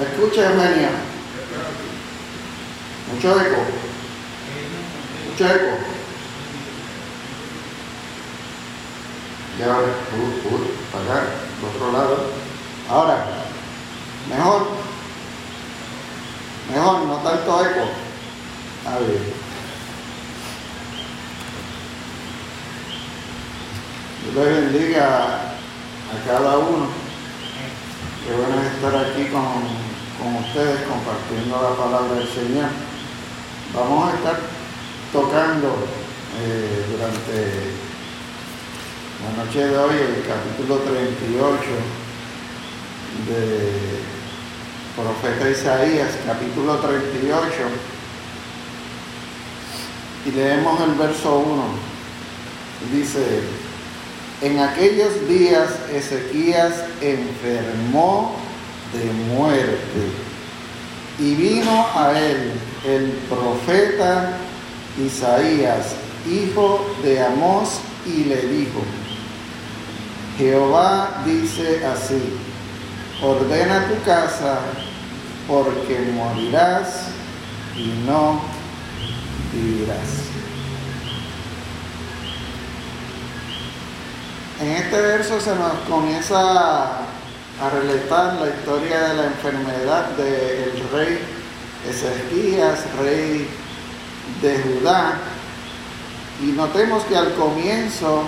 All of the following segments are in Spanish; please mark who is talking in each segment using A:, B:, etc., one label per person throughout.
A: Escucha, Eugenia. Mucho eco. Mucho eco. Y ahora, uh, uh, para acá, por otro lado. Ahora, mejor. Mejor, no tanto eco. A ver. Dios bendiga a cada uno. Qué bueno estar aquí con, ustedes compartiendo la palabra del Señor. Vamos a estar tocando eh, durante la noche de hoy el capítulo 38 de profeta Isaías, capítulo 38, y leemos el verso 1. Dice, en aquellos días Ezequías enfermó de muerte y vino a él el profeta Isaías, hijo de Amós, y le dijo, Jehová dice así, ordena tu casa porque morirás y no vivirás. En este verso se nos comienza a relatar la historia de la enfermedad del rey Ezequías, rey de Judá. Y notemos que al comienzo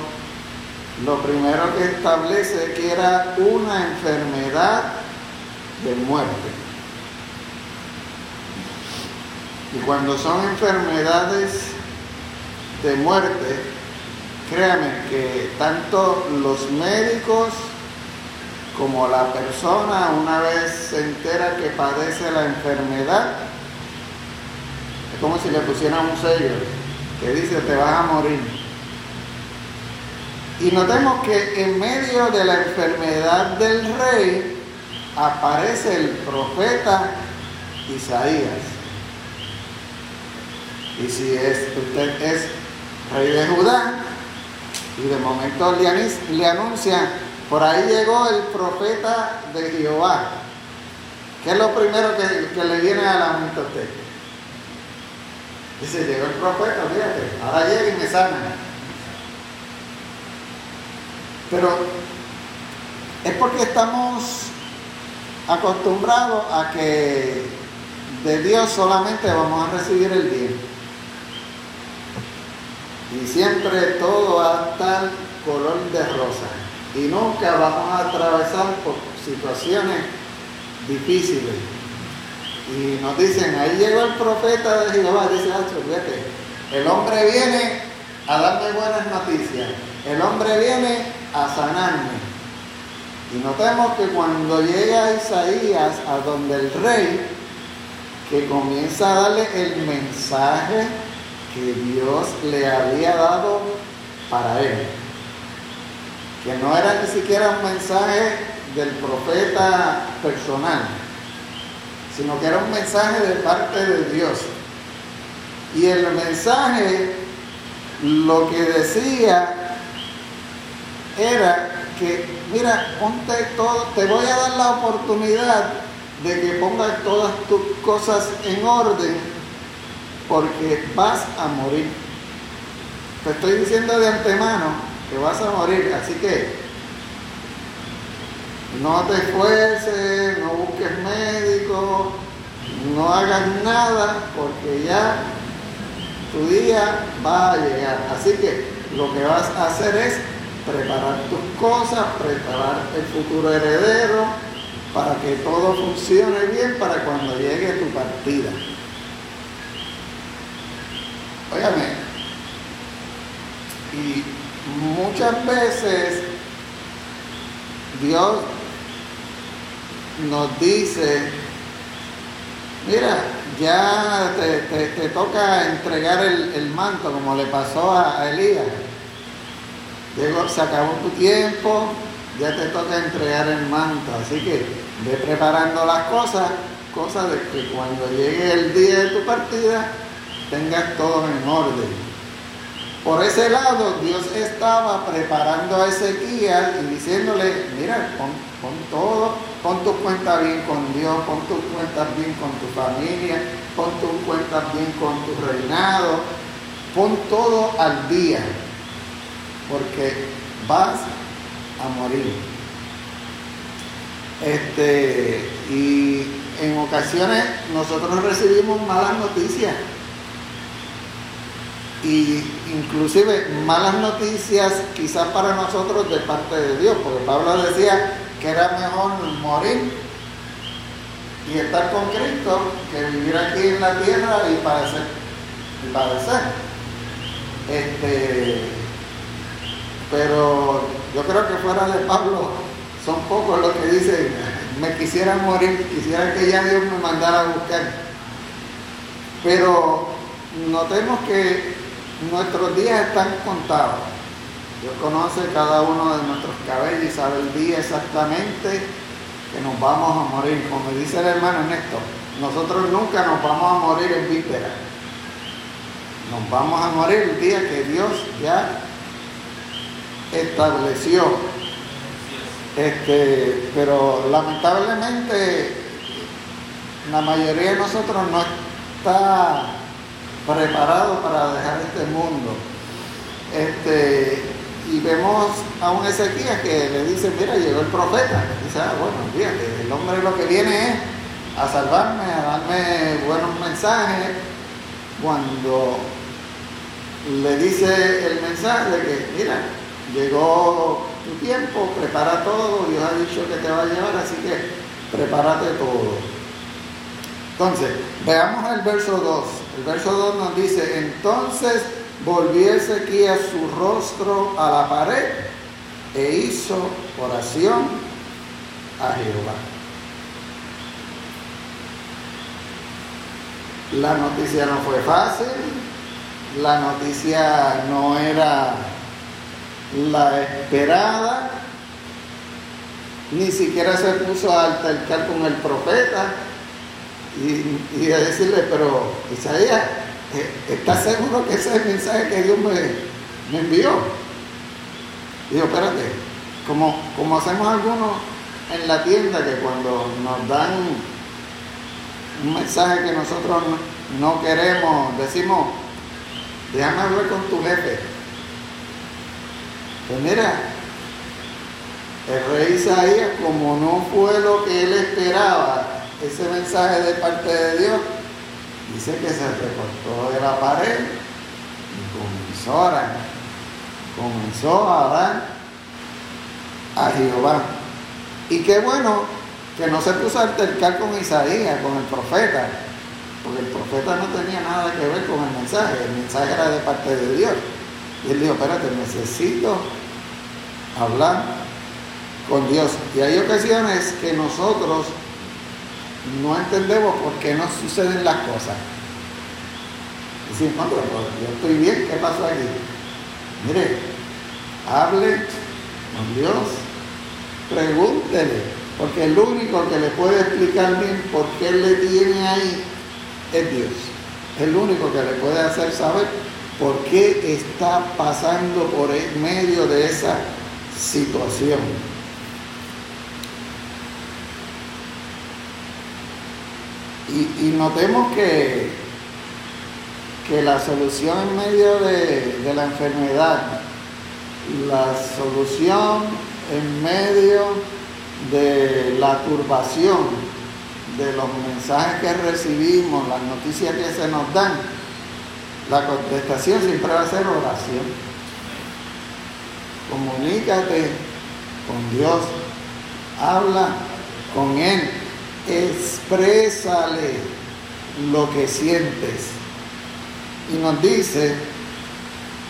A: lo primero que establece que era una enfermedad de muerte. Y cuando son enfermedades de muerte, Créame que tanto los médicos como la persona una vez se entera que padece la enfermedad, es como si le pusieran un sello que dice te vas a morir. Y notemos que en medio de la enfermedad del rey aparece el profeta Isaías. Y si es, usted es rey de Judá, y de momento le, anuncian, por ahí llegó el profeta de Jehová. ¿Qué es lo primero que, le viene a la mente a usted? Dice, llegó el profeta, fíjate, ahora llega y me sana. Pero es porque estamos acostumbrados a que de Dios solamente vamos a recibir el bien. Y siempre todo va a estar color de rosa. Y nunca vamos a atravesar por situaciones difíciles. Y nos dicen, ahí llegó el profeta de Jehová, dice, fíjate, el hombre viene a darme buenas noticias, el hombre viene a sanarme. Y notemos que cuando llega Isaías a donde el rey, que comienza a darle el mensaje que Dios le había dado para él. Que no era ni siquiera un mensaje del profeta personal, sino que era un mensaje de parte de Dios. Y el mensaje lo que decía era que, mira, ponte todo, te voy a dar la oportunidad de que pongas todas tus cosas en orden porque vas a morir. Te estoy diciendo de antemano que vas a morir, así que no te esfuerces, no busques médico, no hagas nada, porque ya tu día va a llegar. Así que lo que vas a hacer es preparar tus cosas, preparar el futuro heredero, para que todo funcione bien para cuando llegue tu partida. Óigame, y muchas veces Dios nos dice, mira, ya te, toca entregar el, manto como le pasó a, Elías. Llegó, se acabó tu tiempo, ya te toca entregar el manto. Así que ve preparando las cosas, cosas de que cuando llegue el día de tu partida, tengas todo en orden. Por ese lado, Dios estaba preparando a Ezequiel y diciéndole, mira, Pon todo, pon tu cuenta bien con Dios, pon tus cuentas bien con tu familia, pon tus cuentas bien con tu reinado, pon todo al día, porque vas a morir. Este, y en ocasiones nosotros recibimos malas noticias y inclusive malas noticias quizás para nosotros de parte de Dios, porque Pablo decía que era mejor morir y estar con Cristo que vivir aquí en la tierra y padecer. Y padecer. Este, pero yo creo que fuera de Pablo son pocos los que dicen, me quisiera morir, quisiera que ya Dios me mandara a buscar. Pero notemos que nuestros días están contados. Dios conoce cada uno de nuestros cabellos y sabe el día exactamente que nos vamos a morir. Como dice el hermano Néstor, nosotros nunca nos vamos a morir en víspera. Nos vamos a morir el día que Dios ya estableció. Este, pero lamentablemente la mayoría de nosotros no está preparado para dejar este mundo. Este, y vemos a un Ezequiel que le dice, mira, llegó el profeta. dice, ah, bueno, fíjate, el hombre lo que viene es a salvarme, a darme buenos mensajes. Cuando le dice el mensaje que, mira, llegó tu tiempo, prepara todo, Dios ha dicho que te va a llevar, así que prepárate todo. Entonces, veamos el verso 2. El verso 2 nos dice, entonces volvió Ezequiel su rostro a la pared e hizo oración a Jehová. La noticia no fue fácil, la noticia no era la esperada, ni siquiera se puso a altercar con el profeta y, a decirle, pero Isaías, eh, ¿estás seguro que ese es el mensaje que Dios me, envió? Digo, espérate, como, como hacemos algunos en la tienda que cuando nos dan un mensaje que nosotros no queremos, decimos, déjame hablar con tu jefe. Pues mira, el rey Isaías, como no fue lo que él esperaba, ese mensaje de parte de Dios, dice que se recortó de la pared y comenzó a orar. Comenzó a orar a Jehová. Y qué bueno que no se puso a altercar con Isaías, con el profeta, porque el profeta no tenía nada que ver con el mensaje, el mensaje era de parte de Dios. Y él dijo, espérate, necesito hablar con Dios. Y hay ocasiones que nosotros no entendemos por qué no suceden las cosas. Decimos, pero yo estoy bien, ¿qué pasó aquí? Mire, hable con Dios, pregúntele, porque el único que le puede explicar bien por qué le tiene ahí es Dios. El único que le puede hacer saber por qué está pasando por el medio de esa situación. Y, notemos que, que la solución en medio de, la enfermedad, la solución en medio de la turbación, de los mensajes que recibimos, las noticias que se nos dan, la contestación siempre va a ser oración. Comunícate con Dios, habla con Él exprésale lo que sientes. Y nos dice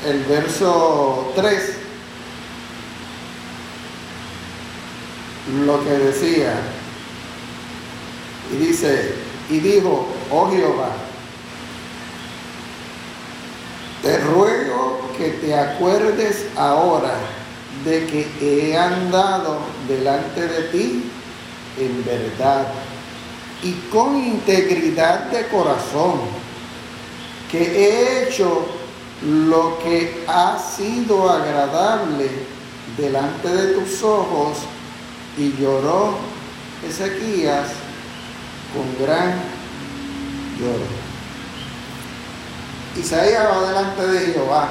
A: el verso 3, lo que decía, y dice, y dijo, oh Jehová, te ruego que te acuerdes ahora de que he andado delante de ti en verdad y con integridad de corazón, que he hecho lo que ha sido agradable delante de tus ojos Y lloró Ezequías con gran lloro. Isaías va delante de Jehová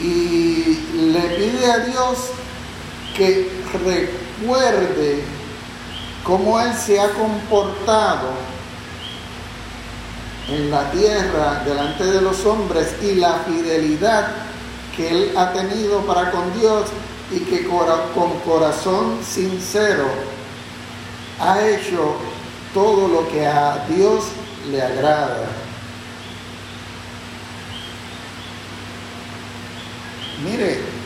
A: y le pide a Dios que recuerde cómo Él se ha comportado en la tierra delante de los hombres y la fidelidad que Él ha tenido para con Dios y que con corazón sincero ha hecho todo lo que a Dios le agrada. Mire,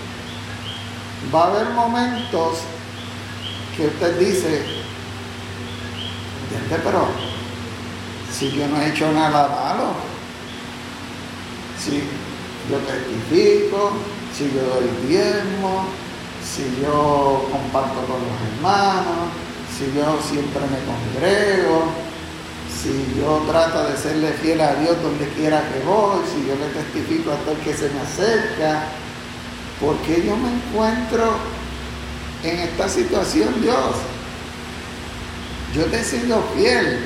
A: va a haber momentos que usted dice, pero si yo no he hecho nada malo, si yo testifico, si yo doy diezmo, si yo comparto con los hermanos, si yo siempre me congrego, si yo trato de serle fiel a Dios donde quiera que voy, si yo le testifico a todo el que se me acerca, porque yo me encuentro en esta situación, Dios? Yo te he sido fiel.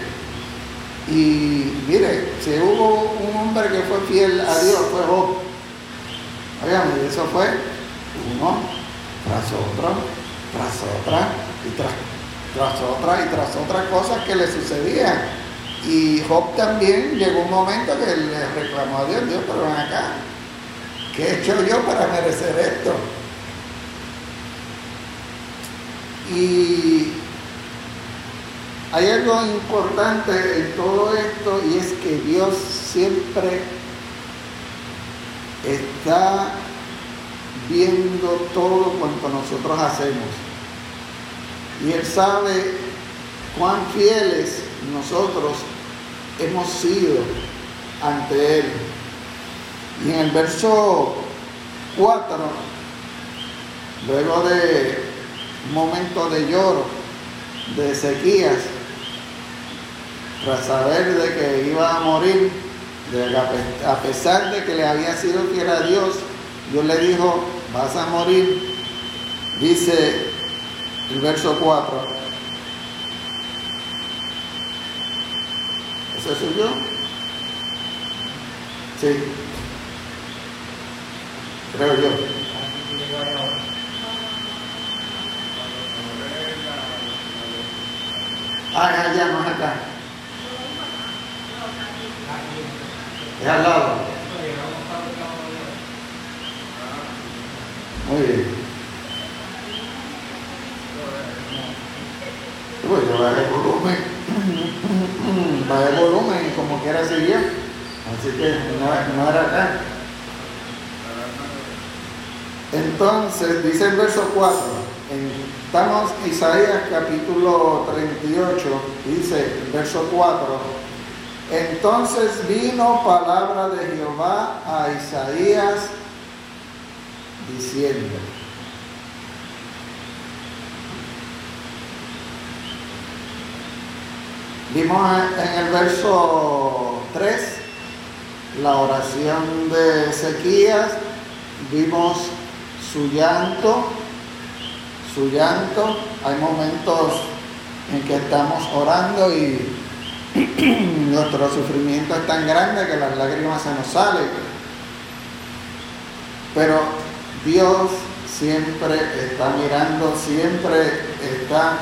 A: Y mire, si hubo un hombre que fue fiel a Dios, fue Job. Oigan, eso fue uno tras otro, tras otra, y tras, tras otra, y tras otras cosas que le sucedían. Y Job también llegó un momento que le reclamó a Dios, Dios, pero ven acá, ¿qué he hecho yo para merecer esto? Y hay algo importante en todo esto y es que Dios siempre está viendo todo cuanto nosotros hacemos. Y Él sabe cuán fieles nosotros hemos sido ante Él. Y en el verso 4, luego de un momento de lloro de Ezequías, tras saber de que iba a morir, a pesar de que le había sido fiel a Dios, Dios le dijo, vas a morir, dice el verso 4. ¿Ese soy yo? Sí. Creo yo. Ah, no es acá. Es al lado. Muy bien. Pues yo bajé el volumen. bajé el volumen y como quiera seguir. Así que no, no era acá. Entonces, dice el verso 4, estamos en Isaías capítulo 38, dice el verso 4, entonces vino palabra de Jehová a Isaías diciendo, vimos en el verso 3 la oración de Ezequías, vimos su llanto, su llanto, hay momentos en que estamos orando y nuestro sufrimiento es tan grande que las lágrimas se nos salen. Pero Dios siempre está mirando, siempre está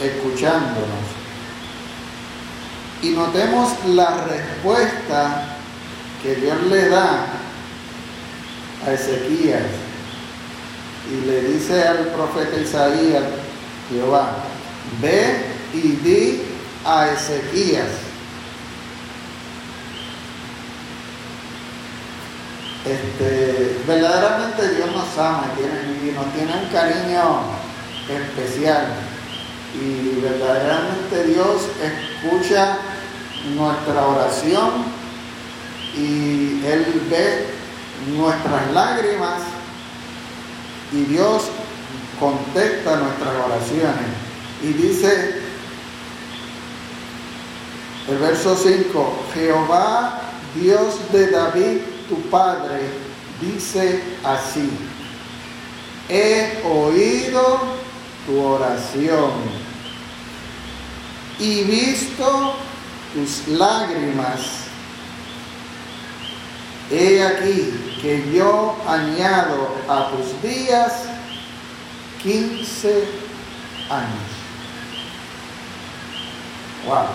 A: escuchándonos. Y notemos la respuesta que Dios le da a Ezequías. Y le dice al profeta Isaías, Jehová, ve y di a Ezequías. Este, verdaderamente Dios nos ama y nos tiene un cariño especial. Y verdaderamente Dios escucha nuestra oración y Él ve nuestras lágrimas y Dios contesta nuestras oraciones. Y dice el verso 5, Jehová, Dios de David, tu padre, dice así, he oído tu oración y visto tus lágrimas. He aquí que yo añado a tus días 15 años. Wow.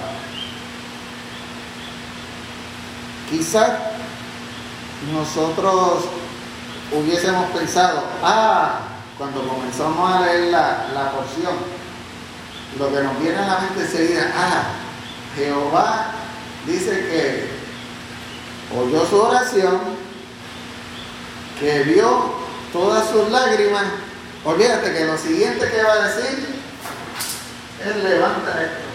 A: Quizás nosotros hubiésemos pensado, ah, cuando comenzamos a leer la, la porción, lo que nos viene a la mente enseguida, ah, Jehová dice que oyó su oración, que vio todas sus lágrimas. Olvídate que lo siguiente que va a decir es levanta esto.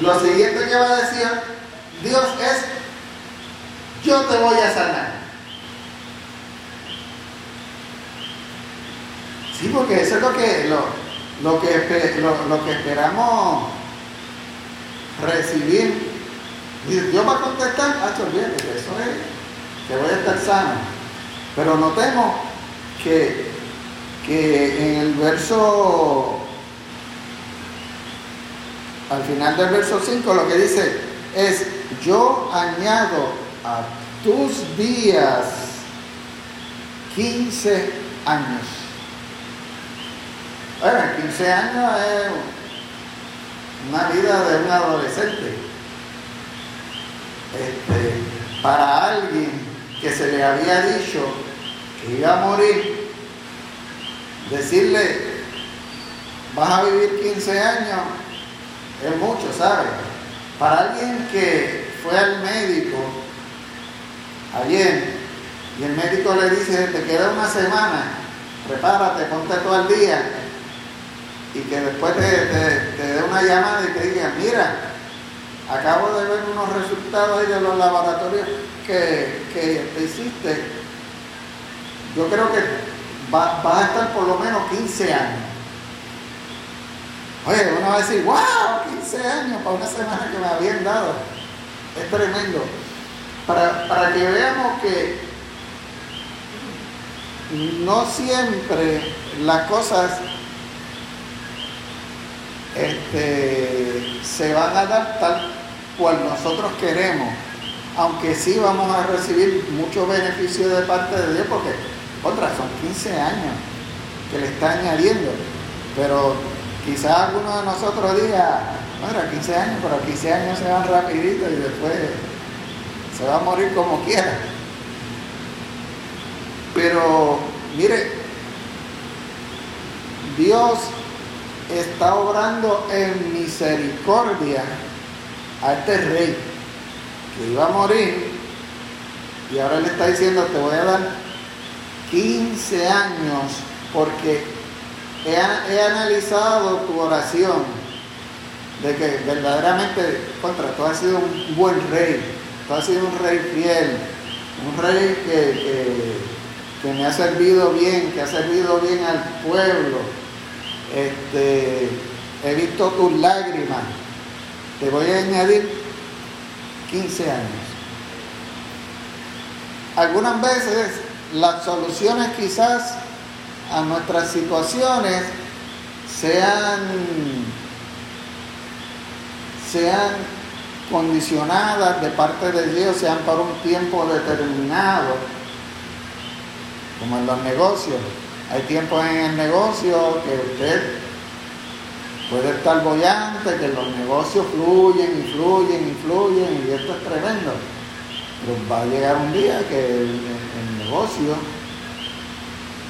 A: Lo siguiente que va a decir Dios es, yo te voy a sanar. Sí, porque eso es lo que, lo, que, lo, que esperamos recibir. Dios va a contestar, ah, que eso es, que voy a estar sano. Pero notemos que, que en el verso al final del verso 5 lo que dice es, yo añado a tus días 15 años. Bueno, 15 años es una vida de un adolescente. Este, para alguien que se le había dicho que iba a morir, decirle, vas a vivir 15 años, es mucho, ¿sabe? Para alguien que fue al médico ayer y el médico le dice, te queda una semana, prepárate, ponte todo al día y que después te, dé una llamada y te diga, mira, acabo de ver unos resultados ahí de los laboratorios que, te hiciste. Yo creo que vas va a estar por lo menos 15 años. Oye, uno va a decir, wow, 15 años para una semana que me habían dado. Es tremendo. Para, para que veamos que no siempre las cosas este, se van a dar tal cual nosotros queremos, aunque sí vamos a recibir mucho beneficio de parte de Dios, porque otra son 15 años que le está añadiendo, pero Quizás alguno de nosotros diga, bueno, 15 años, pero 15 años se van rapidito y después se va a morir como quiera. Pero mire, Dios está obrando en misericordia a este rey que iba a morir y ahora le está diciendo te voy a dar 15 años porque he, analizado tu oración de que verdaderamente contra tú has sido un buen rey, tú has sido un rey fiel, un rey que, que, me ha servido bien, que ha servido bien al pueblo. Este, he visto tus lágrimas. Te voy a añadir 15 años. Algunas veces las soluciones quizás a nuestras situaciones sean, sean condicionadas de parte de Dios, sean para un tiempo determinado, como en los negocios. Hay tiempos en el negocio que usted puede estar bollante, que los negocios fluyen y fluyen y fluyen, y esto es tremendo. Pero va a llegar un día que el negocio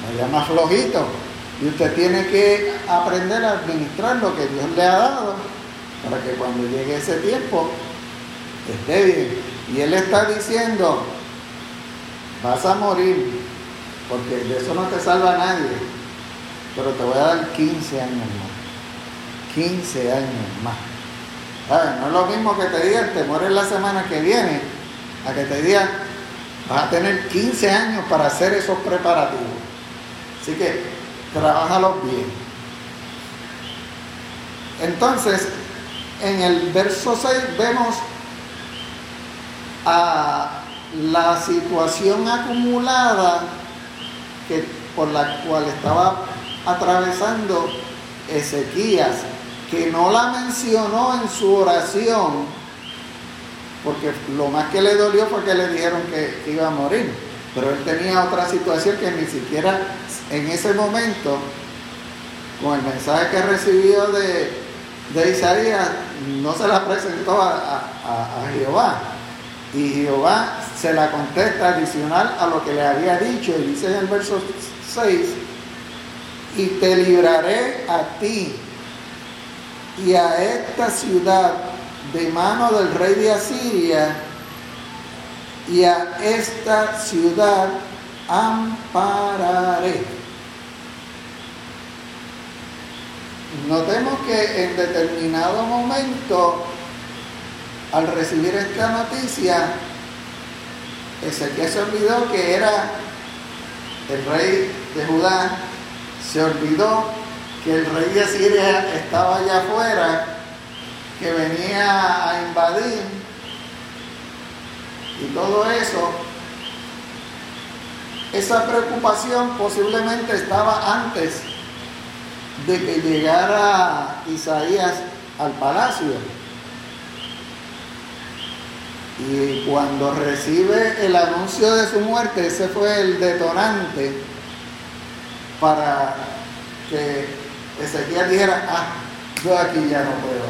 A: vaya más flojito. Y usted tiene que aprender a administrar lo que Dios le ha dado para que cuando llegue ese tiempo esté bien. Y Él está diciendo, vas a morir, porque de eso no te salva nadie, pero te voy a dar 15 años más. 15 años más. No es lo mismo que te digan, te mueres la semana que viene, a que te digan, vas a tener 15 años para hacer esos preparativos. Así que trabájalo bien. Entonces, en el verso 6 vemos a la situación acumulada que, por la cual estaba atravesando Ezequías, que no la mencionó en su oración, porque lo más que le dolió fue que le dijeron que iba a morir, pero él tenía otra situación que ni siquiera en ese momento, con el mensaje que recibió de, de Isaías, no se la presentó a, a Jehová. Y Jehová se la contesta adicional a lo que le había dicho, y dice en el verso 6, y te libraré a ti y a esta ciudad de mano del rey de Asiria, y a esta ciudad ampararé. Notemos que en determinado momento, al recibir esta noticia, Ezequiel se olvidó que era el rey de Judá, se olvidó que el rey de Siria estaba allá afuera, que venía a invadir y todo eso. Esa preocupación posiblemente estaba antes de que llegara Isaías al palacio. Y cuando recibe el anuncio de su muerte, ese fue el detonante para que Ezequiel dijera, ah, yo aquí ya no puedo.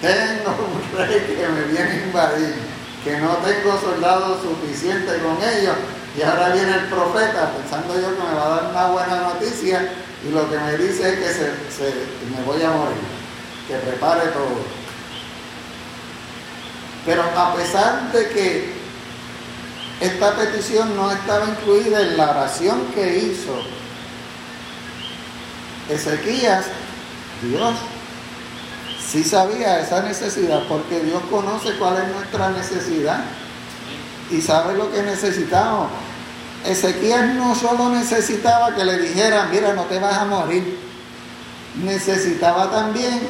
A: Tengo un rey que me viene a invadir, que no tengo soldados suficientes con ellos. Y ahora viene el profeta pensando yo que me va a dar una buena noticia y lo que me dice es que se, me voy a morir, que prepare todo. Pero a pesar de que esta petición no estaba incluida en la oración que hizo Ezequías, Dios sí sabía esa necesidad, porque Dios conoce cuál es nuestra necesidad y sabe lo que necesitamos. Ezequías no solo necesitaba que le dijera, mira, no te vas a morir, necesitaba también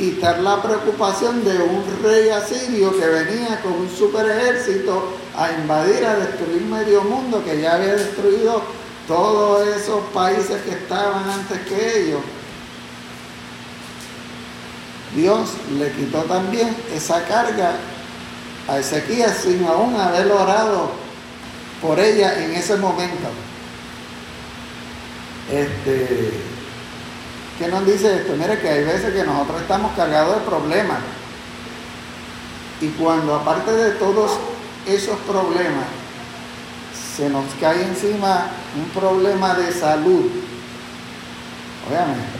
A: quitar la preocupación de un rey asirio que venía con un super ejército a invadir, a destruir medio mundo, que ya había destruido todos esos países que estaban antes que ellos. Dios le quitó también esa carga a Ezequías sin aún haber orado por ella en ese momento. Este, ¿Qué nos dice esto? Mire que hay veces que nosotros estamos cargados de problemas. Y cuando aparte de todos esos problemas, se nos cae encima un problema de salud, obviamente,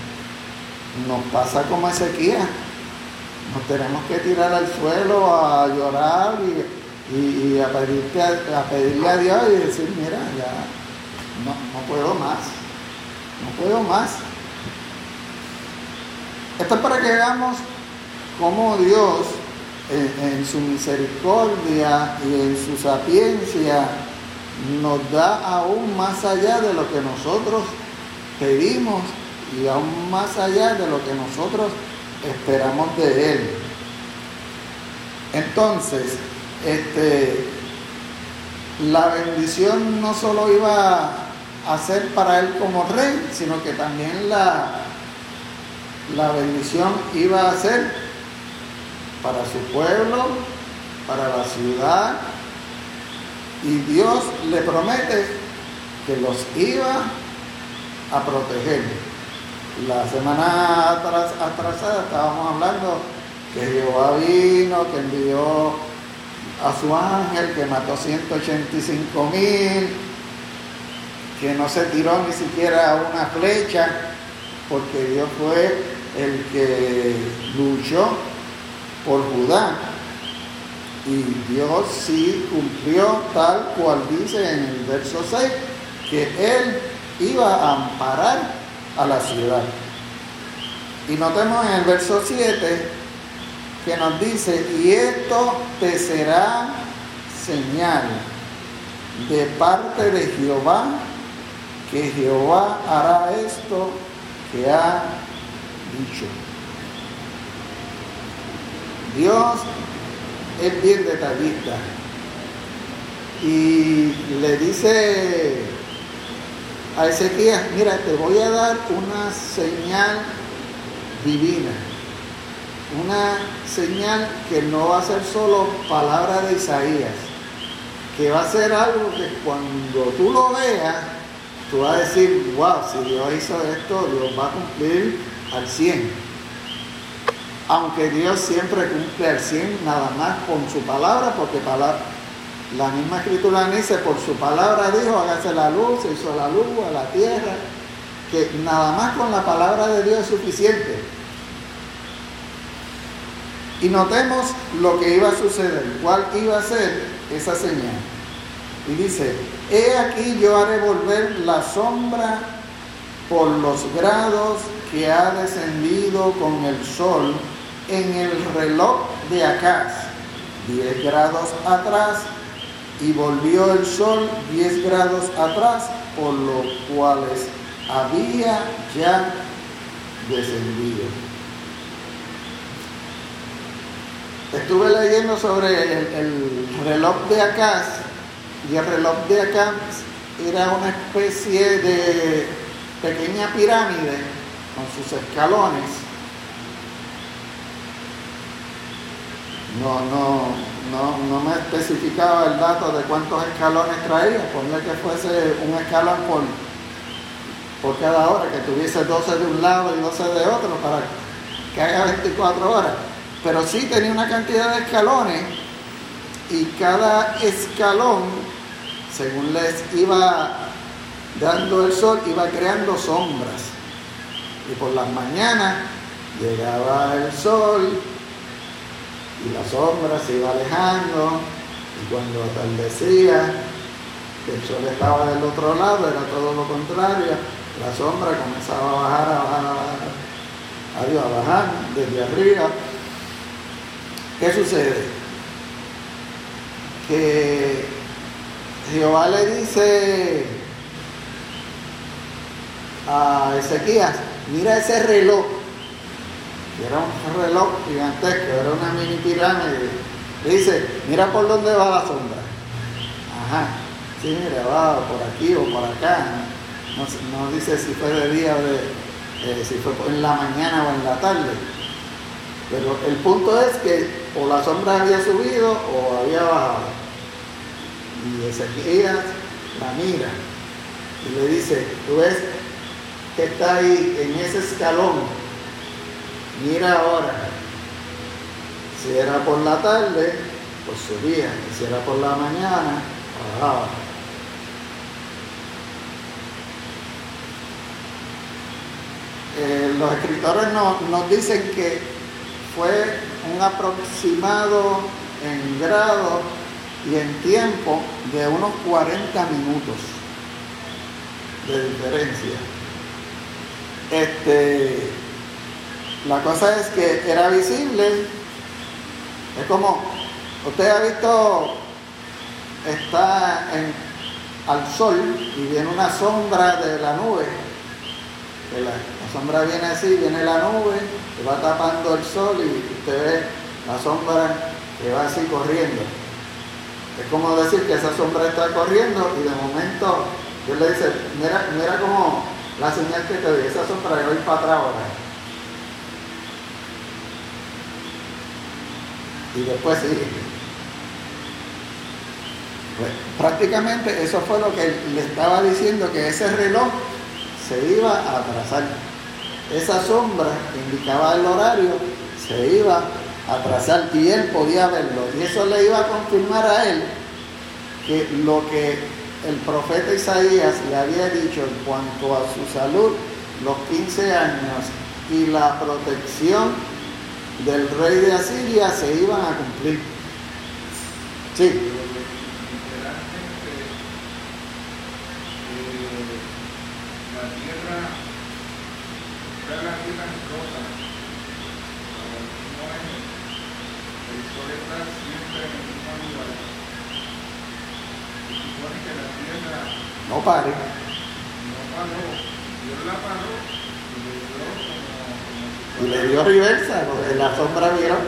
A: nos pasa como Ezequiel. Nos tenemos que tirar al suelo a llorar y, a, a, pedirle a Dios y decir, mira, ya no puedo más, no puedo más. Esto es para que veamos cómo Dios, en, su misericordia y en su sapiencia, nos da aún más allá de lo que nosotros pedimos y aún más allá de lo que nosotros esperamos de Él. Entonces, este, la bendición no solo iba a ser para Él como rey, sino que también la, la bendición iba a ser para su pueblo, para la ciudad, y Dios le promete que los iba a proteger. La semana atrasada estábamos hablando que Jehová vino, que envió a su ángel, que mató 185 mil, que no se tiró ni siquiera una flecha, porque Dios fue el que luchó por Judá. Y Dios sí cumplió tal cual dice en el verso 6, que Él iba a amparar a la ciudad. Y notemos en el verso 7 que nos dice, y esto te será señal de parte de Jehová, que Jehová hará esto que ha dicho. Dios es bien detallista. y le dice a Ezequías, mira, te voy a dar una señal divina, una señal que no va a ser solo palabra de Isaías, que va a ser algo que cuando tú lo veas, tú vas a decir, wow, si Dios hizo esto, Dios va a cumplir al 100 aunque Dios siempre cumple al 100 nada más con su palabra, porque la misma escritura dice, por su palabra dijo, hágase la luz, se hizo la luz a la tierra, que nada más con la palabra de Dios es suficiente. Y notemos lo que iba a suceder, cuál iba a ser esa señal. Y dice, he aquí yo haré volver la sombra por los grados que ha descendido con el sol en el reloj de Acaz, 10 grados atrás y volvió el sol 10 grados atrás, por lo cuales había ya descendido. Estuve leyendo sobre el, reloj de Acaz y el reloj de Acaz era una especie de pequeña pirámide con sus escalones. No, no, no, no me especificaba el dato de cuántos escalones traía, ponle que fuese un escalón por, por cada hora, que tuviese 12 de un lado y 12 de otro para que haga 24 horas. Pero sí tenía una cantidad de escalones y cada escalón, según les iba dando el sol, iba creando sombras. Y por las mañanas llegaba el sol y la sombra se iba alejando y cuando atardecía, el sol estaba del otro lado, era todo lo contrario, la sombra comenzaba a bajar, a bajar, a bajar, a bajar desde arriba. ¿Qué sucede? Que Jehová le dice a Ezequías, mira ese reloj era un reloj gigantesco, era una mini pirámide. Le dice, mira por dónde va la sombra. Ajá, sí, mira, va por aquí o por acá. No, dice si fue de día o de, eh, si fue en la mañana o en la tarde. Pero el punto es que o la sombra había subido o había bajado. Y Ezequiel la mira y le dice, tú ves está ahí en ese escalón Mira ahora, si era por la tarde, pues subía, si era por la mañana, bajaba. Eh, los escritores nos dicen que fue un aproximado en grado y en tiempo de unos 40 minutos de diferencia. Este, la cosa es que era visible. Es como, usted ha visto, está en, al sol y viene una sombra de la nube. La, sombra viene así, viene la nube, que va tapando el sol y usted ve la sombra que va así corriendo. Es como decir que esa sombra está corriendo y de momento Dios le dice, mira, mira como la señal que te doy, esa sombra de hoy para atrás ahora. y después sí. Pues, prácticamente eso fue lo que le estaba diciendo, que ese reloj se iba a atrasar. Esa sombra indicaba el horario se iba a atrasar y él podía verlo. Y eso le iba a confirmar a él que lo que el profeta Isaías le había dicho en cuanto a su salud, los 15 años y la protección del rey de Asiria se iban a cumplir. Sí. No pare.
B: Y le dio
A: reversa, en la sombra vieron.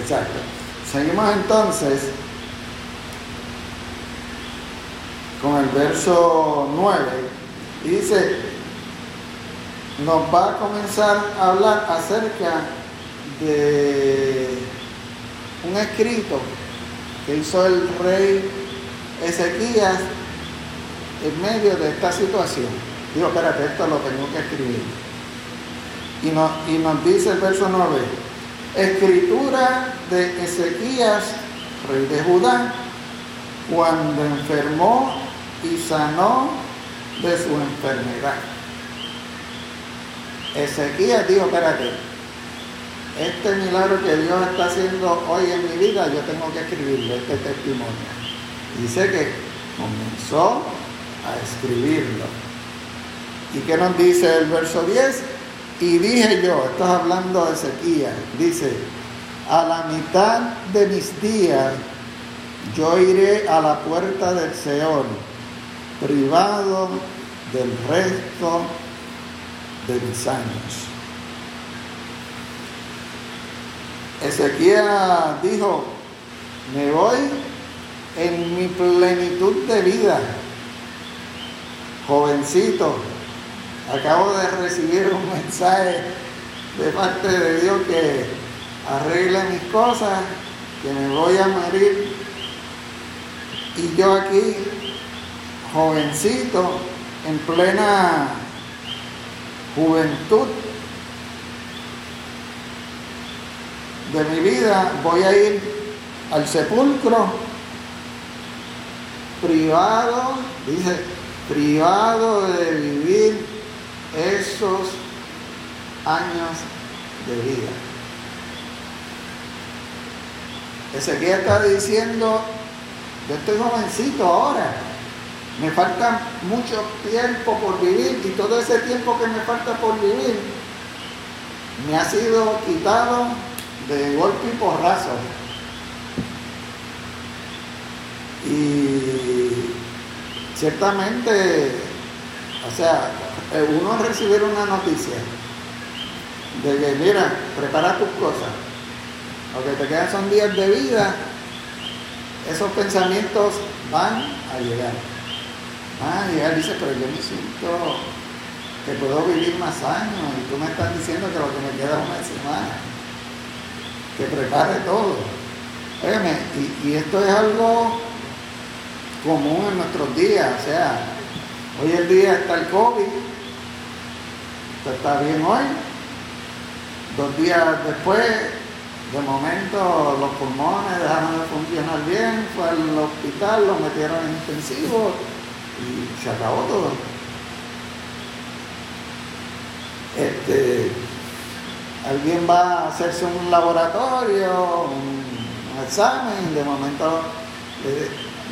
A: Exacto. Seguimos entonces con el verso 9. Y dice, nos va a comenzar a hablar acerca de un escrito que hizo el rey Ezequías en medio de esta situación. Digo, espérate, esto lo tengo que escribir. Y, no, y nos dice el verso 9, escritura de Ezequías, rey de Judá, cuando enfermó y sanó de su enfermedad. Ezequías dijo, espérate, este milagro que Dios está haciendo hoy en mi vida, yo tengo que escribirlo, este testimonio. Dice que comenzó a escribirlo. ¿Y qué nos dice el verso 10? Y dije yo, estás hablando de Ezequías, dice, a la mitad de mis días yo iré a la puerta del Seol, privado del resto de mis años. Ezequiel dijo, me voy en mi plenitud de vida, jovencito, acabo de recibir un mensaje de parte de Dios que arregle mis cosas, que me voy a morir. Y yo aquí, jovencito, en plena juventud de mi vida, voy a ir al sepulcro privado, dice, privado de vivir esos años de vida. Ezequiel está diciendo, yo estoy jovencito ahora, me falta mucho tiempo por vivir y todo ese tiempo que me falta por vivir me ha sido quitado de golpe y porrazo. Y ciertamente, o sea, uno recibir una noticia de que, mira, prepara tus cosas, lo que te quedan son días de vida, esos pensamientos van a llegar. Ah, y él dice, pero yo me siento que puedo vivir más años y tú me estás diciendo que lo que me queda es una semana. Que prepare todo. y, y esto es algo común en nuestros días. O sea, hoy el día está el COVID, esto está bien hoy. Dos días después, de momento los pulmones dejaron de funcionar bien, fue al hospital, lo metieron en intensivo y se acabó todo. Este, alguien va a hacerse un laboratorio, un, examen, de momento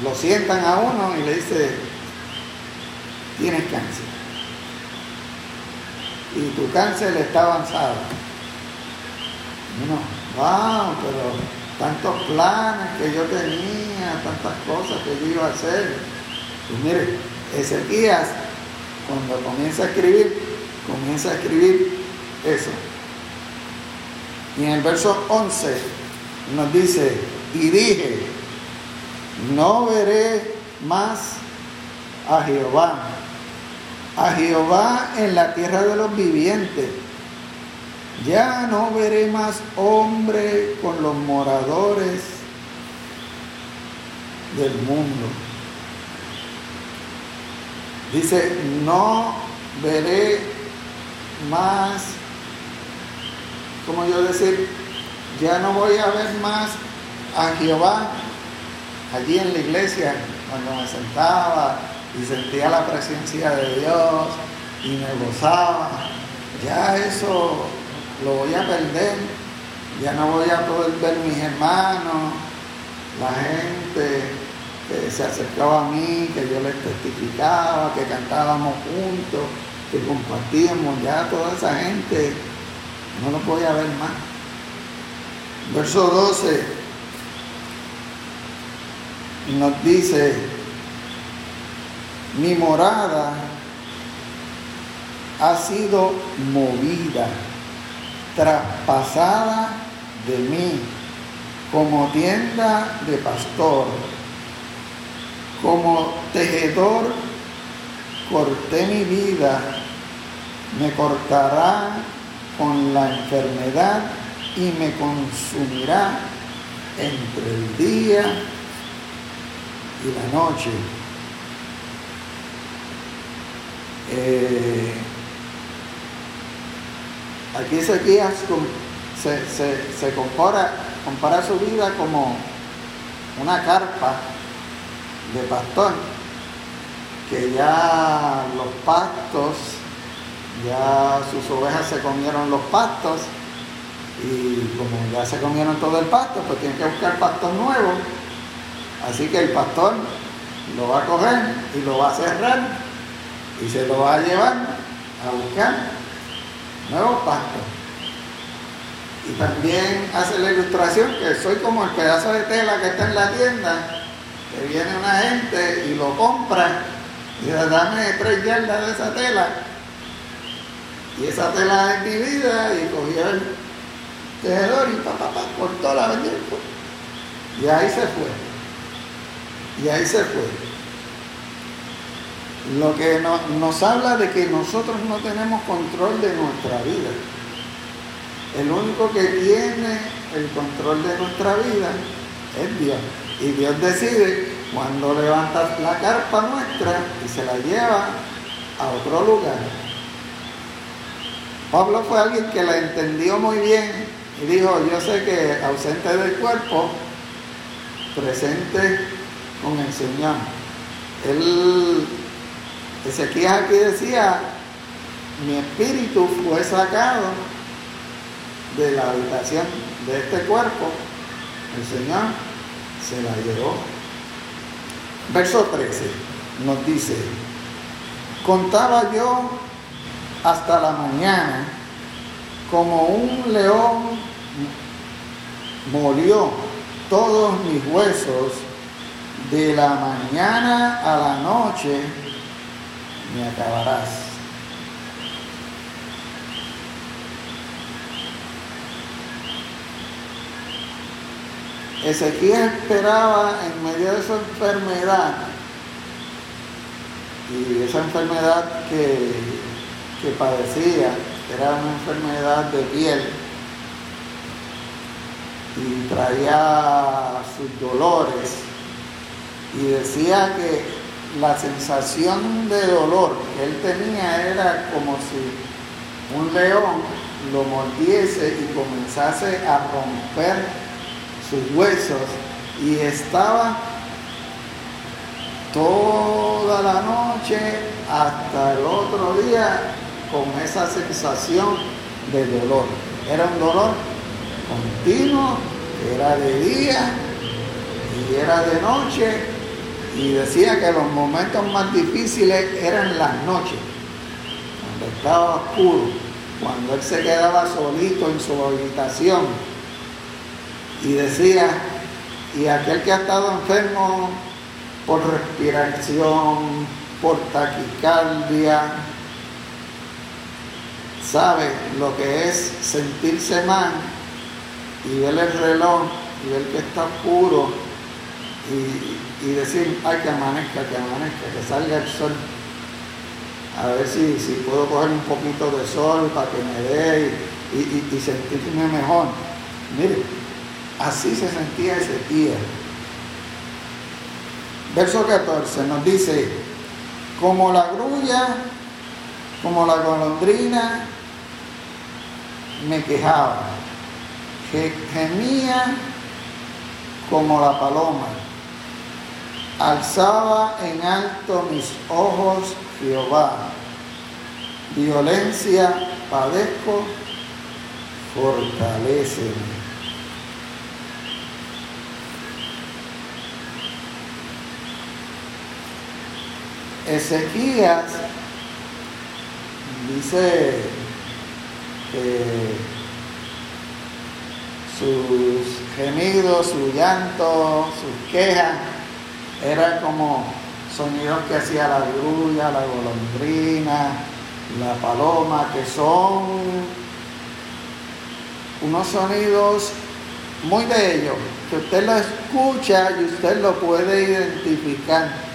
A: lo sientan a uno y le dice, tienes cáncer. Y tu cáncer está avanzado. Uno, wow, pero tantos planes que yo tenía, tantas cosas que yo iba a hacer pues mire, Ezequías, cuando comienza a escribir, comienza a escribir eso. Y en el verso 11 nos dice, y dije, no veré más a Jehová, a Jehová en la tierra de los vivientes. Ya no veré más hombre con los moradores del mundo. Dice, no veré más, como yo decir, ya no voy a ver más a Jehová allí en la iglesia, cuando me sentaba y sentía la presencia de Dios y me gozaba. Ya eso lo voy a perder, ya no voy a poder ver mis hermanos, la gente que se acercaba a mí, que yo les testificaba, que cantábamos juntos, que compartíamos, ya toda esa gente no lo voy a ver más. Verso 12 nos dice, mi morada ha sido movida, traspasada de mí, como tienda de pastor, como tejedor corté mi vida, me cortará con la enfermedad y me consumirá entre el día y la noche. Eh, aquí Ezequías se, se, compara su vida como una carpa de pastor, que ya los pastos, ya sus ovejas se comieron los pastos y como ya se comieron todo el pasto, pues tiene que buscar pastos nuevos. Así que el pastor lo va a coger y lo va a cerrar y se lo va a llevar a buscar nuevos pastos. Y también hace la ilustración que soy como el pedazo de tela que está en la tienda, que viene una gente y lo compra y dice, dame tres yardas de esa tela. Y esa tela es mi vida y cogió el tejedor y papá, pa, cortó la vendió. Y ahí se fue. Y ahí se fue. Lo que no, nos habla de que nosotros no tenemos control de nuestra vida. El único que tiene el control de nuestra vida es Dios. Y Dios decide cuando levanta la carpa nuestra y se la lleva a otro lugar. Pablo fue alguien que la entendió muy bien y dijo, yo sé que ausente del cuerpo, presente con el Señor. Él, Ezequiel aquí decía, mi espíritu fue sacado de la habitación de este cuerpo, el Señor se la llevó. Verso 13 nos dice, contaba yo hasta la mañana como un león molió todos mis huesos de la mañana a la noche me acabarás. Ezequiel esperaba en medio de su enfermedad y esa enfermedad que, que padecía era una enfermedad de piel y traía sus dolores y decía que la sensación de dolor que él tenía era como si un león lo mordiese y comenzase a romper sus huesos y estaba toda la noche hasta el otro día con esa sensación de dolor. Era un dolor continuo, era de día y era de noche y decía que los momentos más difíciles eran las noches, cuando estaba oscuro, cuando él se quedaba solito en su habitación y decía, y aquel que ha estado enfermo por respiración, por taquicardia, sabe lo que es sentirse mal y ver el reloj y ver que está oscuro y, decir, ay, que amanezca, que amanezca, que salga el sol. A ver si, si puedo coger un poquito de sol para que me dé y, y, y sentirme mejor. Mire, así se sentía ese día. Verso 14 nos dice, como la grulla, como la golondrina, me quejaba, que gemía como la paloma, alzaba en alto mis ojos Jehová, violencia padezco, fortaleceme. Ezequías dice que sus gemidos, su llanto, sus quejas eran como sonidos que hacía la grulla, la golondrina, la paloma, que son unos sonidos muy de ellos, que usted lo escucha y usted lo puede identificar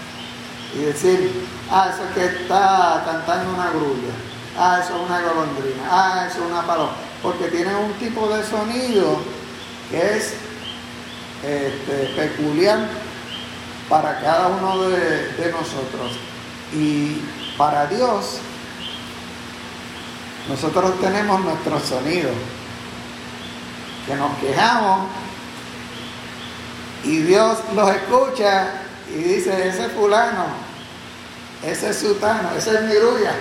A: y decir, ah, eso es que está cantando una grulla, ah, eso es una golondrina, ah, eso es una paloma, porque tiene un tipo de sonido que es este, peculiar para cada uno de, de nosotros. Y para Dios, nosotros tenemos nuestro sonido, que nos quejamos y Dios los escucha y dice, ese fulano, ese es sutano, ese es mi grulla,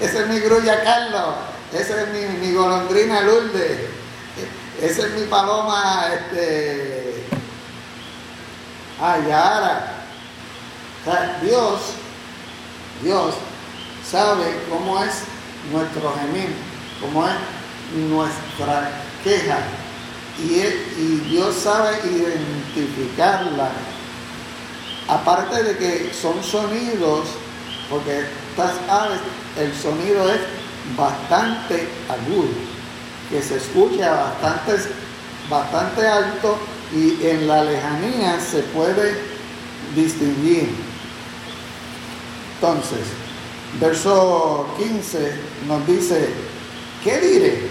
A: ese es mi grulla Carlos, ese es mi, mi golondrina Lourdes, ese es mi paloma, este, Ayara. Dios, Dios sabe cómo es nuestro gemir, cómo es nuestra queja. Y, y Dios sabe identificarla. Aparte de que son sonidos, porque estas aves, el sonido es bastante agudo, que se escucha bastante, bastante alto y en la lejanía se puede distinguir. Entonces, verso 15 nos dice, ¿qué diré?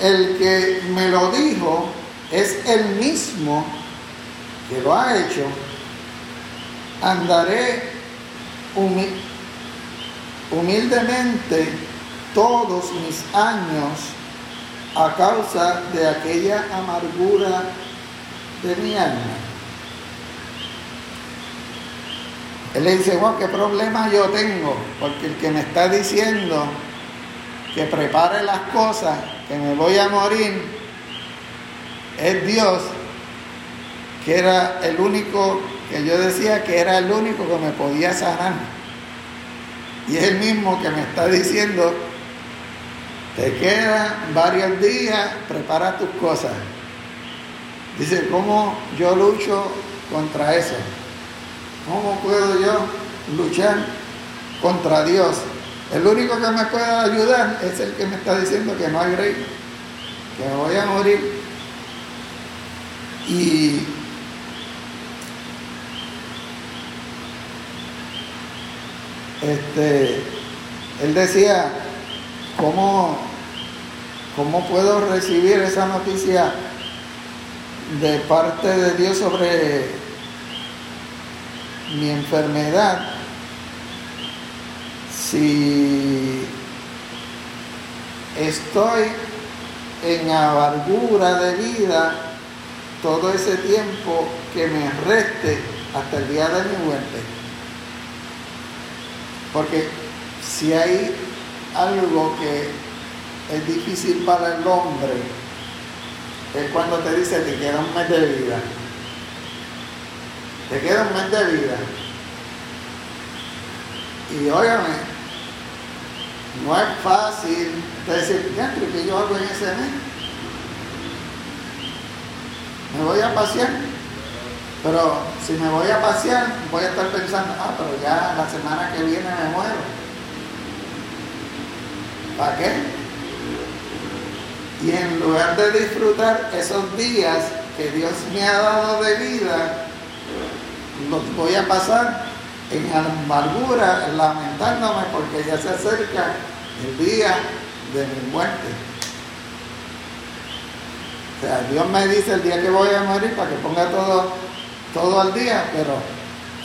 A: El que me lo dijo es el mismo que lo ha hecho. Andaré humildemente todos mis años a causa de aquella amargura de mi alma. Él le dice, bueno, ¿qué problema yo tengo? Porque el que me está diciendo que prepare las cosas, que me voy a morir, es Dios, que era el único, que yo decía que era el único que me podía sanar. Y es el mismo que me está diciendo te quedan varios días, prepara tus cosas. Dice, ¿cómo yo lucho contra eso? ¿Cómo puedo yo luchar contra Dios? El único que me puede ayudar es el que me está diciendo que no hay rey, que voy a morir. Y este, él decía, ¿cómo ¿Cómo puedo recibir esa noticia de parte de Dios sobre mi enfermedad si estoy en amargura de vida todo ese tiempo que me reste hasta el día de mi muerte? Porque si hay algo que es difícil para el hombre es cuando te dice te queda un mes de vida. Te queda un mes de vida. Y óigame, no es fácil decir, ¿qué yo hago en ese mes? Me voy a pasear. Pero si me voy a pasear, voy a estar pensando, ah, pero ya la semana que viene me muero. ¿Para qué? Y en lugar de disfrutar esos días que Dios me ha dado de vida, los voy a pasar en amargura, lamentándome porque ya se acerca el día de mi muerte. O sea, Dios me dice el día que voy a morir para que ponga todo, todo al día, pero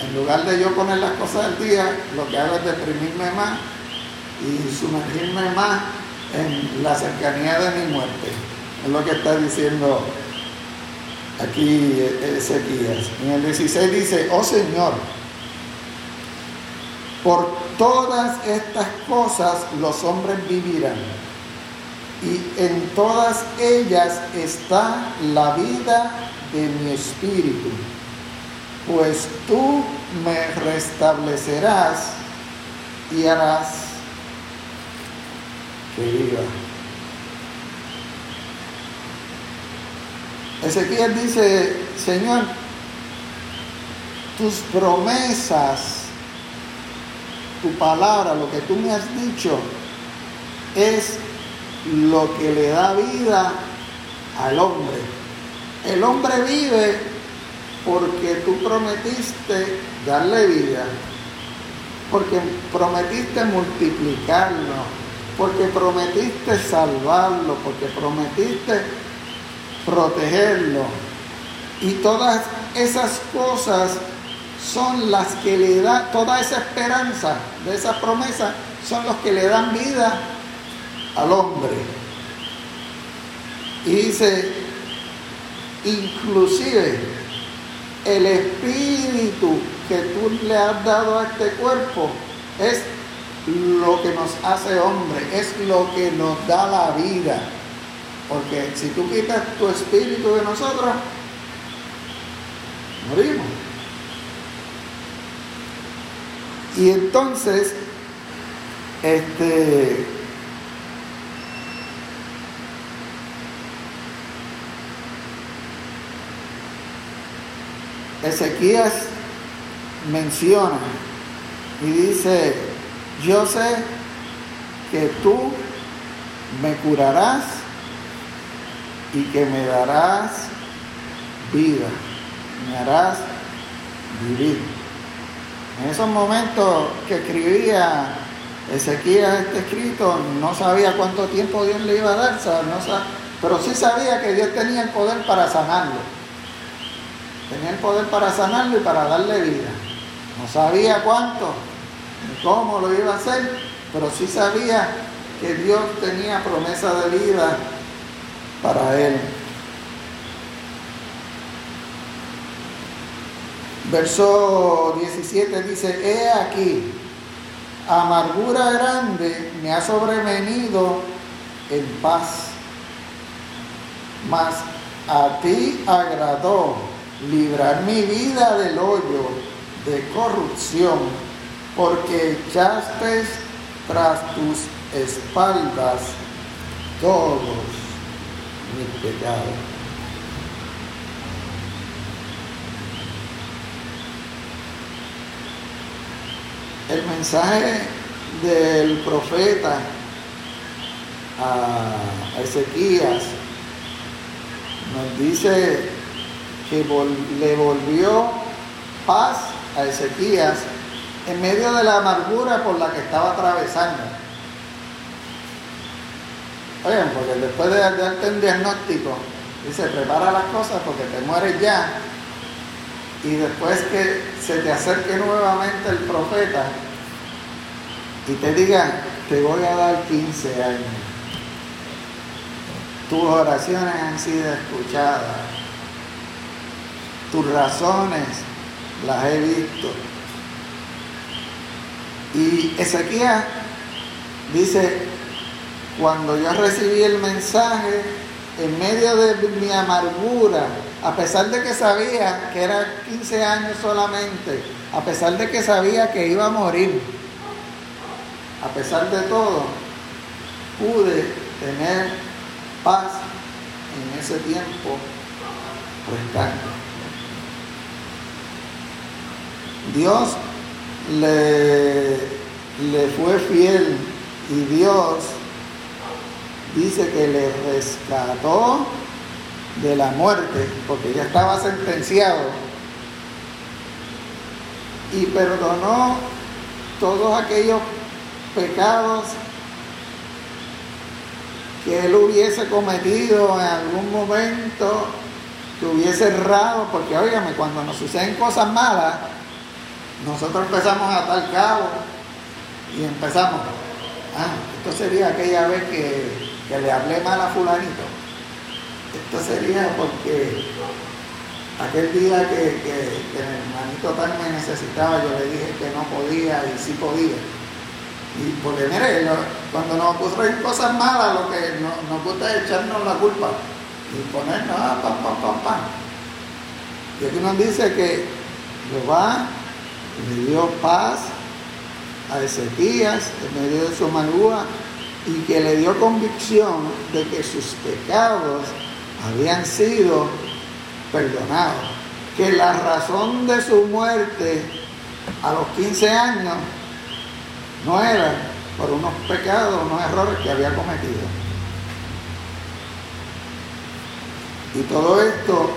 A: en lugar de yo poner las cosas al día, lo que hago es deprimirme más y sumergirme más en la cercanía de mi muerte. Es lo que está diciendo aquí Ezequías. En el 16 dice, oh Señor, por todas estas cosas los hombres vivirán. Y en todas ellas está la vida de mi espíritu. Pues tú me restablecerás y harás que viva. Ezequiel dice, Señor, tus promesas, tu palabra, lo que tú me has dicho, es lo que le da vida al hombre. el hombre vive porque tú prometiste darle vida, porque prometiste multiplicarlo, porque prometiste salvarlo, porque prometiste protegerlo. Y todas esas cosas son las que le da, toda esa esperanza de esa promesa son los que le dan vida al hombre. Y dice, inclusive el espíritu que tú le has dado a este cuerpo es lo que nos hace hombre, es lo que nos da la vida. Porque si tú quitas tu espíritu de nosotros, morimos. Y entonces, este, Ezequías menciona y dice, yo sé que tú me curarás y que me darás vida, me harás vivir. En esos momentos que escribía Ezequiel este escrito, no sabía cuánto tiempo Dios le iba a dar, pero sí sabía que Dios tenía el poder para sanarlo. Tenía el poder para sanarlo y para darle vida. No sabía cuánto, ni cómo lo iba a hacer, pero sí sabía que Dios tenía promesa de vida para él. Verso 17 dice, he aquí, amargura grande me ha sobrevenido en paz, mas a ti agradó librar mi vida del hoyo de corrupción, porque echaste tras tus espaldas todos mis pecados. El mensaje del profeta a Ezequías nos dice que le volvió paz a Ezequías en medio de la amargura por la que estaba atravesando. Oigan, porque después de darte un diagnóstico, dice, prepara las cosas porque te mueres ya. Y después que se te acerque nuevamente el profeta y te diga, te voy a dar 15 años. Tus oraciones han sido escuchadas. Tus razones las he visto. Y Ezequiel dice, cuando yo recibí el mensaje, en medio de mi amargura, a pesar de que sabía que era 15 años solamente, a pesar de que sabía que iba a morir, a pesar de todo, pude tener paz en ese tiempo restante. Dios le, le fue fiel y Dios dice que le rescató de la muerte, porque ya estaba sentenciado, y perdonó todos aquellos pecados que él hubiese cometido en algún momento, que hubiese errado, porque óigame, cuando nos suceden cosas malas, nosotros empezamos a tal cabo y empezamos, ah, esto sería aquella vez que, le hablé mal a fulanito. Esto sería porque aquel día que, que, el hermanito tal me necesitaba, yo le dije que no podía y sí podía. Y porque mire, cuando nos ocurren cosas malas, lo que nos, gusta es echarnos la culpa y ponernos, ah, pam, pam, pam, pam. Y aquí nos dice que Jehová le dio paz a Ezequías en medio de su amargura y que le dio convicción de que sus pecados habían sido perdonados, que la razón de su muerte a los 15 años no era por unos pecados, unos errores que había cometido. Y todo esto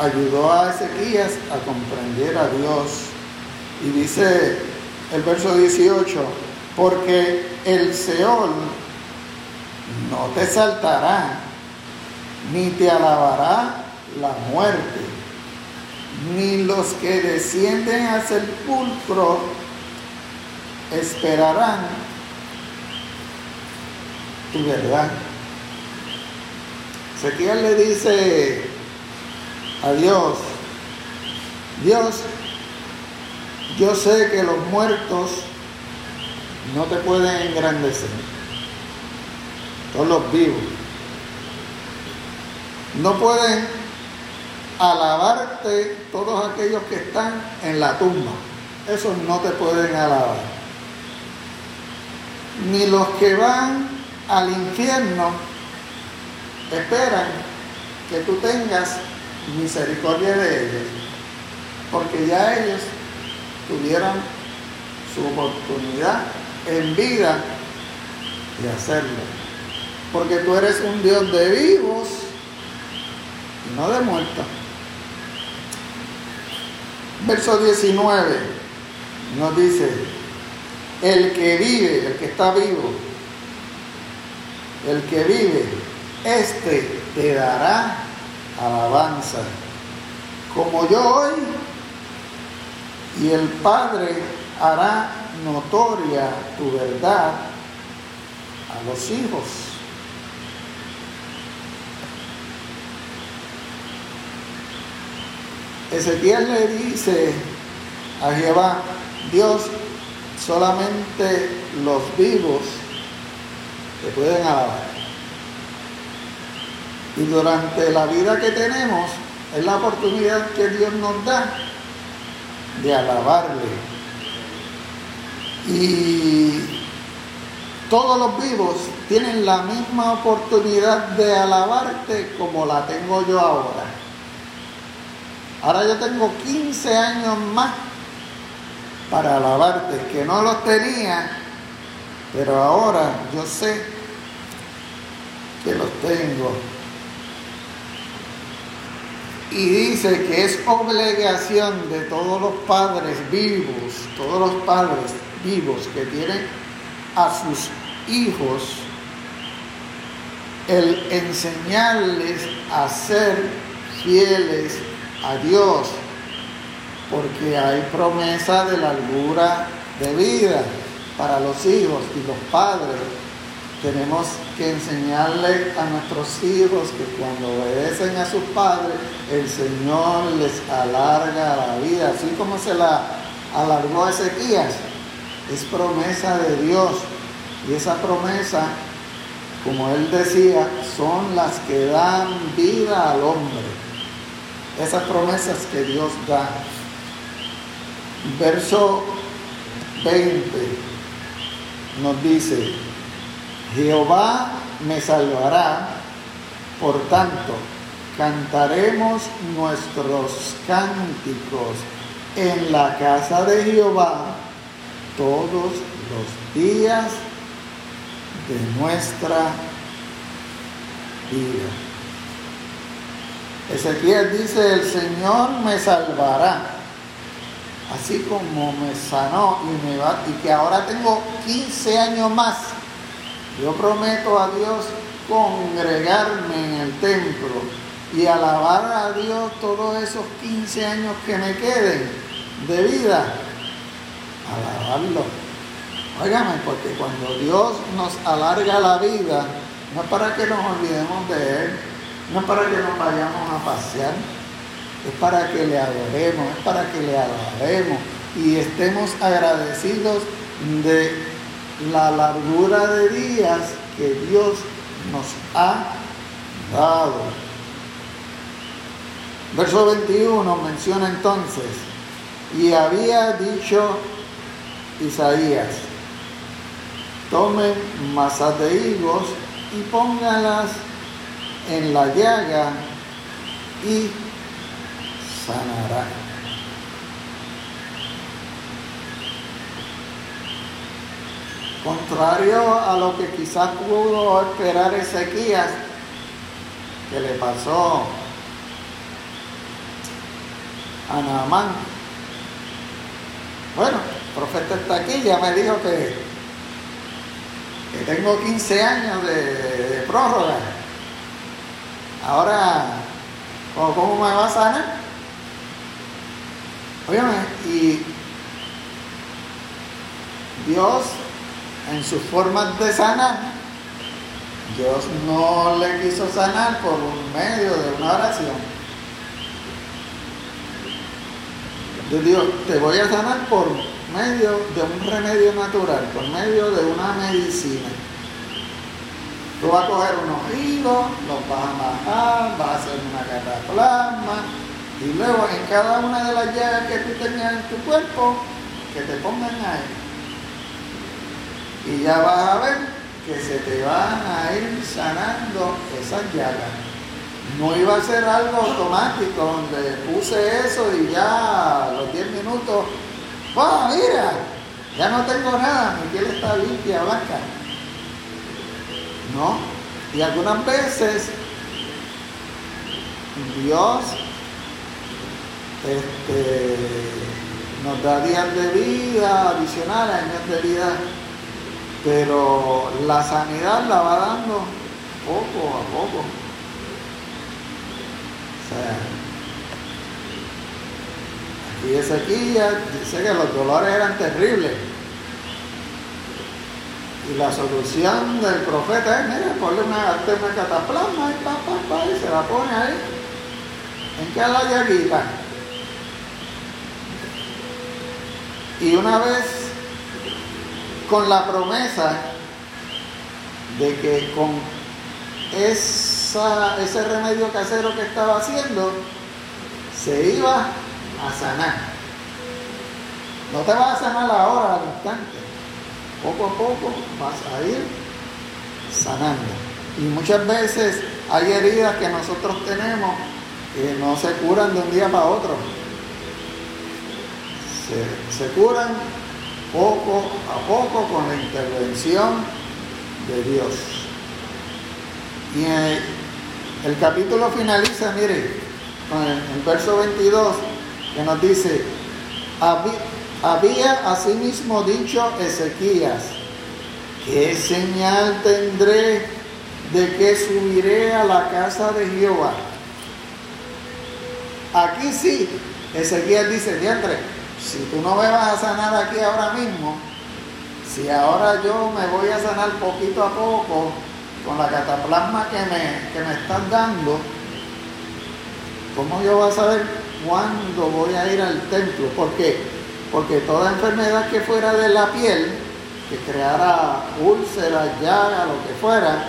A: ayudó a Ezequías a comprender a Dios. Y dice el verso 18, porque el Seol no te saltará, ni te alabará la muerte, ni los que descienden al sepulcro esperarán tu verdad. Ezequiel le dice a Dios, Dios, yo sé que los muertos no te pueden engrandecer, todos los vivos, no pueden alabarte todos aquellos que están en la tumba, esos no te pueden alabar, ni los que van al infierno esperan que tú tengas misericordia de ellos, porque ya ellos tuvieron su oportunidad en vida de hacerlo. Porque tú eres un Dios de vivos y no de muertos. Verso 19 nos dice, el que vive, el que está vivo, el que vive este te dará alabanza, como yo hoy, y el Padre hará notoria tu verdad a los hijos. Ezequiel le dice a Jehová, Dios, solamente los vivos te pueden alabar. Y durante la vida que tenemos es la oportunidad que Dios nos da de alabarle. Y todos los vivos tienen la misma oportunidad de alabarte como la tengo yo ahora. Ahora yo tengo 15 años más para alabarte, que no los tenía, pero ahora yo sé que los tengo. Y dice que es obligación de todos los padres vivos, todos los padres vivos que tienen a sus hijos, el enseñarles a ser fieles a Dios, porque hay promesa de la largura de vida para los hijos y los padres tenemos que enseñarle a nuestros hijos que cuando obedecen a sus padres, el Señor les alarga la vida, así como se la alargó a Ezequías. Es promesa de Dios. Y esa promesa, como él decía, son las que dan vida al hombre. Esas promesas que Dios da. Verso 20 nos dice, Jehová me salvará, por tanto, cantaremos nuestros cánticos en la casa de Jehová todos los días de nuestra vida. Ezequiel dice, el Señor me salvará, así como me sanó y, me va, y que ahora tengo 15 años más yo prometo a Dios congregarme en el templo y alabar a Dios todos esos 15 años que me queden de vida. Alabarlo. Óigame, porque cuando Dios nos alarga la vida, no es para que nos olvidemos de Él, no es para que nos vayamos a pasear, es para que le adoremos, es para que le alabemos y estemos agradecidos de la largura de días que Dios nos ha dado. Verso 21 menciona entonces, y había dicho Isaías, tomen masas de higos y póngalas en la llaga y sanará. Contrario a lo que quizás pudo esperar Ezequías, que le pasó a Naamán. Bueno, el profeta está aquí, ya me dijo que, tengo 15 años de, de prórroga. Ahora, ¿cómo, ¿cómo me va a sanar? Óyeme, y Dios en sus formas de sanar, Dios no le quiso sanar por medio de una oración. Dios dijo, te voy a sanar por medio de un remedio natural, por medio de una medicina. Tú vas a coger unos hilos, los vas a majar, vas a hacer una cataplasma, y luego en cada una de las llagas que tú tenías en tu cuerpo, que te pongan ahí. Y ya vas a ver que se te van a ir sanando esas llagas. No iba a ser algo automático donde puse eso y ya a los 10 minutos, ¡wow! Mira, ya no tengo nada, mi piel está limpia, blanca. No. Y algunas veces Dios este, nos da días de vida adicionales, años de vida, pero la sanidad la va dando poco a poco. O sea, aquí sequía, dice que los dolores eran terribles. Y la solución del profeta es, mira, ponle una, una cataplasma y, pa, pa, pa, y se la pone ahí. ¿En qué la llaguita? Y una vez con la promesa de que con esa, ese remedio casero que estaba haciendo, se iba a sanar. No te vas a sanar ahora al instante. Poco a poco vas a ir sanando. Y muchas veces hay heridas que nosotros tenemos que no se curan de un día para otro se, curan poco a poco con la intervención de Dios. Y el, capítulo finaliza, mire, con el, verso 22, que nos dice, había asimismo dicho Ezequías, ¿qué señal tendré de que subiré a la casa de Jehová? Aquí sí, Ezequías dice, diantre, si tú no me vas a sanar aquí ahora mismo, si ahora yo me voy a sanar poquito a poco con la cataplasma que me, que me estás dando, ¿cómo yo voy a saber cuándo voy a ir al templo? ¿Por qué? Porque toda enfermedad que fuera de la piel, que creara úlceras, llagas, lo que fuera,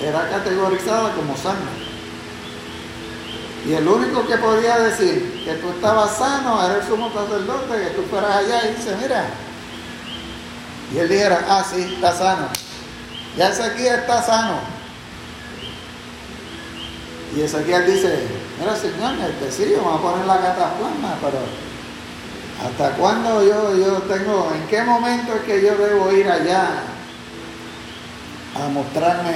A: era categorizada como sangre. Y el único que podía decir que tú estabas sano era el sumo sacerdote, que tú fueras allá y dice, mira. Y él dijera, ah, sí, está sano. Ya aquí está sano. Y Ezequiel dice, mira señor, este sí, vamos a poner la cataplasma, pero ¿hasta cuándo yo, yo tengo, en qué momento es que yo debo ir allá a mostrarme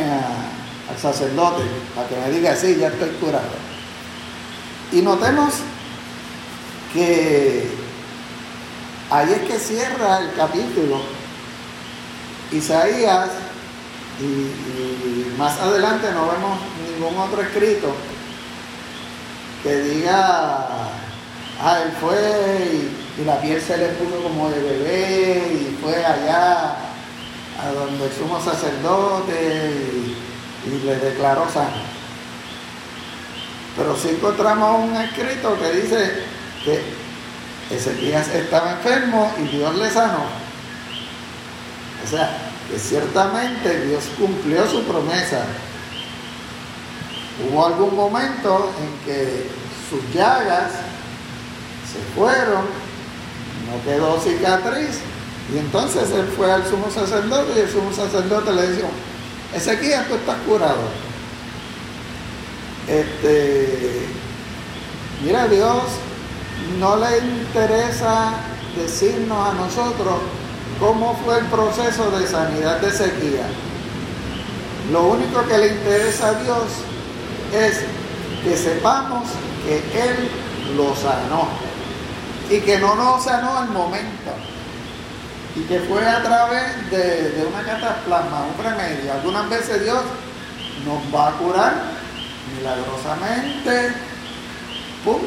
A: al sacerdote para que me diga, sí, ya estoy curado? Y notemos que ahí es que cierra el capítulo. Isaías, y, más adelante no vemos ningún otro escrito que diga, ah, él fue y, la piel se le puso como de bebé y fue allá a donde el sumo sacerdote y, y le declaró sano. Pero sí encontramos un escrito que dice que Ezequías estaba enfermo y Dios le sanó. O sea, que ciertamente Dios cumplió su promesa. Hubo algún momento en que sus llagas se fueron, no quedó cicatriz, y entonces él fue al sumo sacerdote y el sumo sacerdote le dijo, Ezequías, tú estás curado. Este, mira, Dios no le interesa decirnos a nosotros cómo fue el proceso de sanidad de sequía. Lo único que le interesa a Dios es que sepamos que Él lo sanó y que no nos sanó al momento y que fue a través de, de una cataplasma, un remedio. Algunas veces Dios nos va a curar milagrosamente. ¡Pum!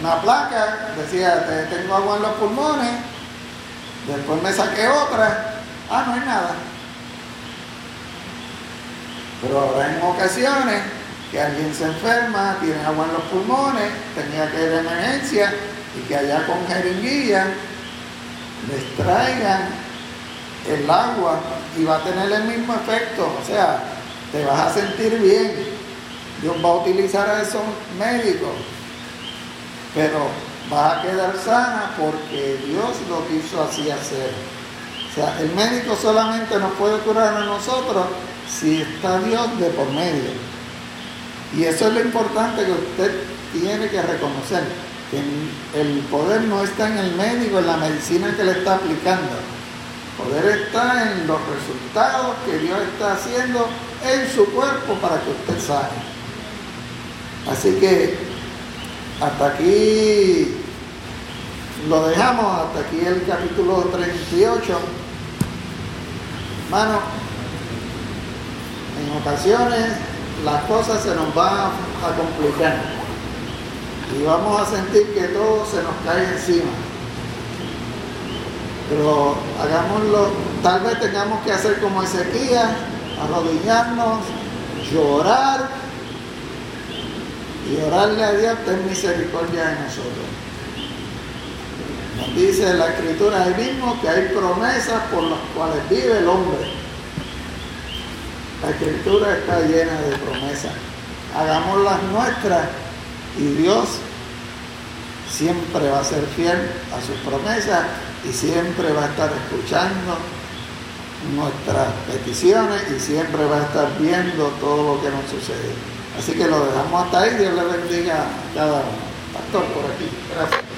A: Una placa decía, "Te- tengo agua en los pulmones, después me saqué otra, ah, no hay nada. Pero habrá en ocasiones que alguien se enferma, tiene agua en los pulmones, tenía que ir a emergencia y que allá con jeringuilla les traigan el agua y va a tener el mismo efecto, o sea, te vas a sentir bien. Dios va a utilizar a esos médicos, pero vas a quedar sana porque Dios lo quiso así hacer. O sea, el médico solamente nos puede curar a nosotros si está Dios de por medio. Y eso es lo importante que usted tiene que reconocer, que el poder no está en el médico, en la medicina que le está aplicando. El poder está en los resultados que Dios está haciendo en su cuerpo para que usted sane. Así que hasta aquí lo dejamos, hasta aquí el capítulo 38. Hermano, en ocasiones las cosas se nos van a complicar y vamos a sentir que todo se nos cae encima. Pero hagámoslo, tal vez tengamos que hacer como Ezequías, arrodillarnos, llorar y orarle a Dios, ten misericordia de nosotros. Nos dice la escritura ahí mismo que hay promesas por las cuales vive el hombre. La escritura está llena de promesas. Hagámoslas nuestras y Dios siempre va a ser fiel a sus promesas y siempre va a estar escuchando nuestras peticiones y siempre va a estar viendo todo lo que nos sucede. Así que lo dejamos hasta ahí. Dios le bendiga a cada uno. Pastor, por aquí. Gracias.